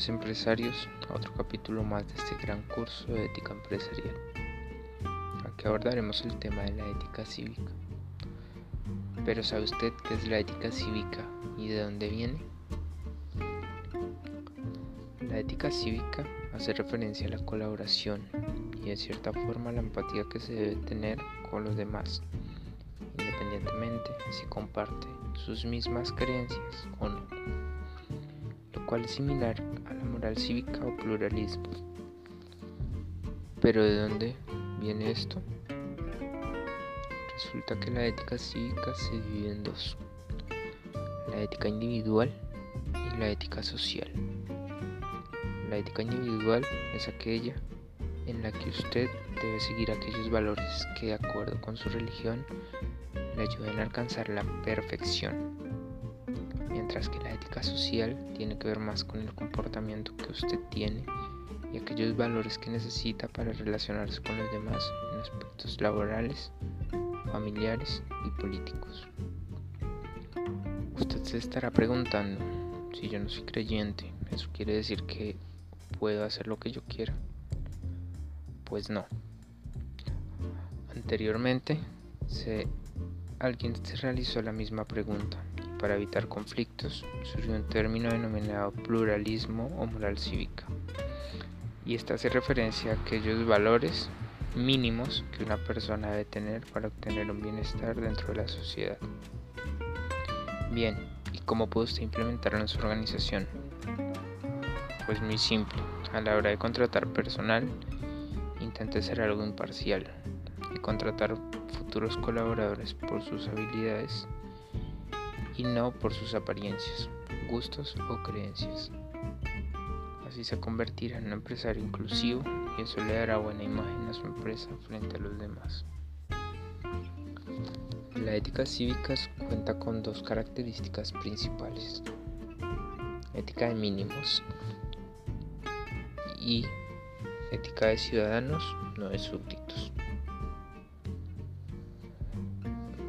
señores empresarios, a otro capítulo más de este gran curso de ética empresarial. Aquí abordaremos el tema de la ética cívica. Pero ¿sabe usted qué es la ética cívica y de dónde viene? La ética cívica hace referencia a la colaboración y de cierta forma la empatía que se debe tener con los demás, independientemente si comparte sus mismas creencias o no, cual es similar a la moral cívica o pluralismo. Pero ¿de dónde viene esto? Resulta que la ética cívica se divide en dos, la ética individual y la ética social. La ética individual es aquella en la que usted debe seguir aquellos valores que de acuerdo con su religión le ayuden a alcanzar la perfección, mientras que la ética social tiene que ver más con el comportamiento que usted tiene y aquellos valores que necesita para relacionarse con los demás en aspectos laborales, familiares y políticos. Usted se estará preguntando, si yo no soy creyente, ¿eso quiere decir que puedo hacer lo que yo quiera? Pues no. Anteriormente, se, alguien se realizó la misma pregunta. Para evitar conflictos, surgió un término denominado pluralismo o moral cívica. Y esta hace referencia a aquellos valores mínimos que una persona debe tener para obtener un bienestar dentro de la sociedad. Bien, ¿y cómo puede usted implementarlo en su organización? Pues muy simple. A la hora de contratar personal, intente ser algo imparcial y contratar futuros colaboradores por sus habilidades y no por sus apariencias, gustos o creencias. Así se convertirá en un empresario inclusivo y eso le dará buena imagen a su empresa frente a los demás. La ética cívica cuenta con dos características principales. Ética de mínimos y ética de ciudadanos, no de súbditos.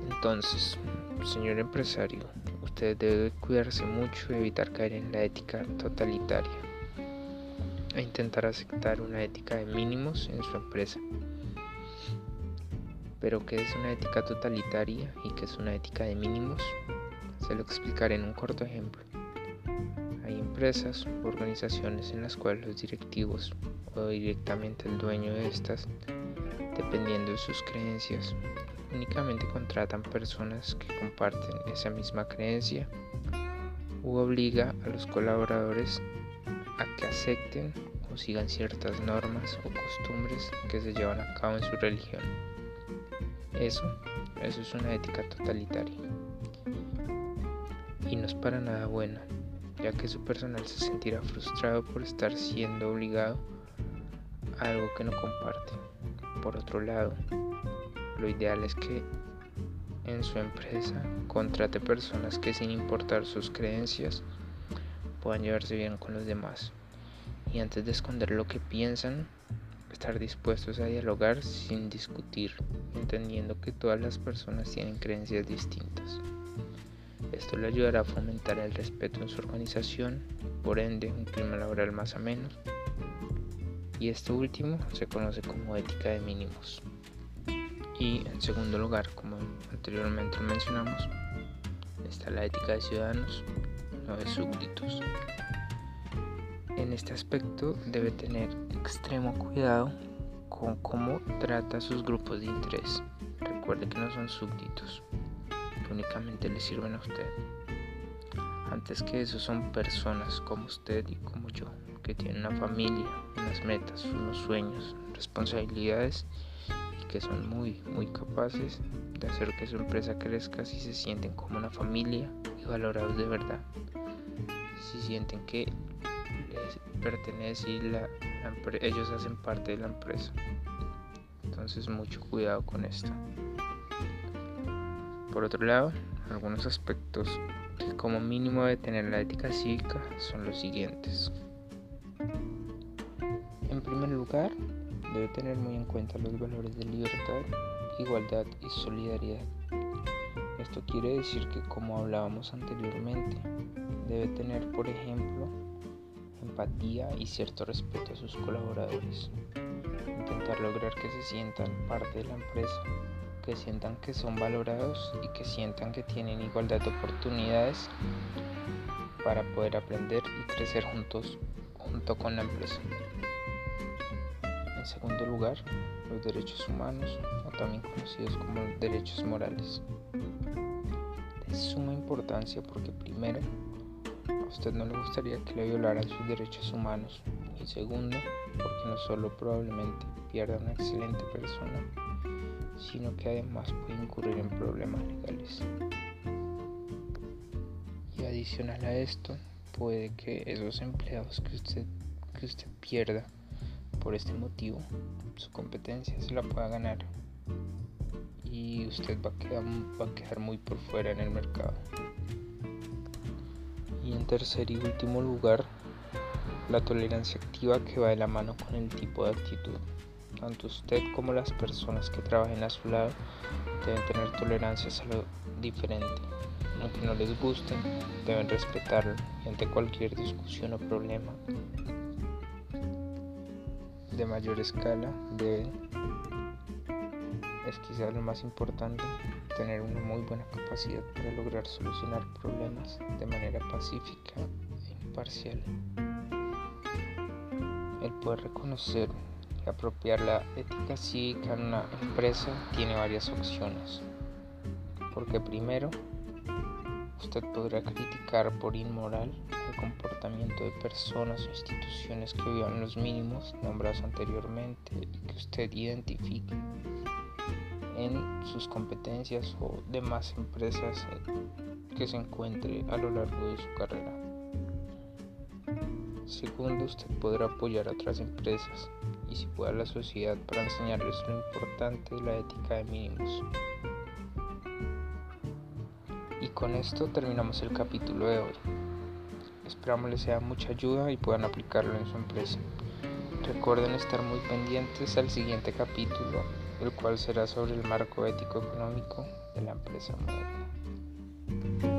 Entonces, señor empresario, debe cuidarse mucho y evitar caer en la ética totalitaria e intentar aceptar una ética de mínimos en su empresa. Pero ¿qué es una ética totalitaria y qué es una ética de mínimos? Se lo explicaré en un corto ejemplo. Hay empresas o organizaciones en las cuales los directivos o directamente el dueño de estas, dependiendo de sus creencias, únicamente contratan personas que comparten esa misma creencia u obliga a los colaboradores a que acepten o sigan ciertas normas o costumbres que se llevan a cabo en su religión. Eso, eso es una ética totalitaria. Y no es para nada buena, ya que su personal se sentirá frustrado por estar siendo obligado a algo que no comparte. Por otro lado, lo ideal es que en su empresa contrate personas que sin importar sus creencias puedan llevarse bien con los demás y antes de esconder lo que piensan, estar dispuestos a dialogar sin discutir, entendiendo que todas las personas tienen creencias distintas. Esto le ayudará a fomentar el respeto en su organización, por ende un clima laboral más ameno. Y esto último se conoce como ética de mínimos. Y en segundo lugar, como anteriormente mencionamos, está la ética de ciudadanos, no de súbditos. En este aspecto debe tener extremo cuidado con cómo trata a sus grupos de interés. Recuerde que no son súbditos, únicamente le sirven a usted. Antes que eso son personas como usted y como yo, que tienen una familia, unas metas, unos sueños, responsabilidades y que son muy, muy capaces de hacer que su empresa crezca si se sienten como una familia y valorados de verdad. Si sienten que pertenece y la, ellos hacen parte de la empresa. Entonces mucho cuidado con esto. Por otro lado, algunos aspectos que como mínimo debe tener la ética cívica son los siguientes. En primer lugar, debe tener muy en cuenta los valores de libertad, igualdad y solidaridad. Esto quiere decir que como hablábamos anteriormente, debe tener, por ejemplo, empatía y cierto respeto a sus colaboradores. Intentar lograr que se sientan parte de la empresa, que sientan que son valorados y que sientan que tienen igualdad de oportunidades para poder aprender y crecer juntos junto con la empresa. En segundo lugar, los derechos humanos, o también conocidos como derechos morales. Es suma importancia porque primero, a usted no le gustaría que le violaran sus derechos humanos y segundo, porque no solo probablemente pierda una excelente persona, sino que además puede incurrir en problemas legales. Y adicional a esto, puede que esos empleados que usted, que usted pierda por este motivo, su competencia se la pueda ganar y usted va a quedar, muy por fuera en el mercado. Y en tercer y último lugar, la tolerancia activa que va de la mano con el tipo de actitud. Tanto usted como las personas que trabajen a su lado deben tener tolerancia a lo diferente. Aunque no les guste, deben respetarlo y ante cualquier discusión o problema de mayor escala deben, es quizás lo más importante, tener una muy buena capacidad para lograr solucionar problemas de manera pacífica e imparcial. El poder reconocer y apropiar la ética cívica en una empresa tiene varias opciones. Porque primero, usted podrá criticar por inmoral el comportamiento de personas o instituciones que violan los mínimos nombrados anteriormente y que usted identifique en sus competencias o demás empresas que se encuentre a lo largo de su carrera. Segundo, usted podrá apoyar a otras empresas y si puede a la sociedad para enseñarles lo importante de la ética de mínimos. Con esto terminamos el capítulo de hoy. Esperamos les sea mucha ayuda y puedan aplicarlo en su empresa. Recuerden estar muy pendientes al siguiente capítulo, el cual será sobre el marco ético económico de la empresa moderna.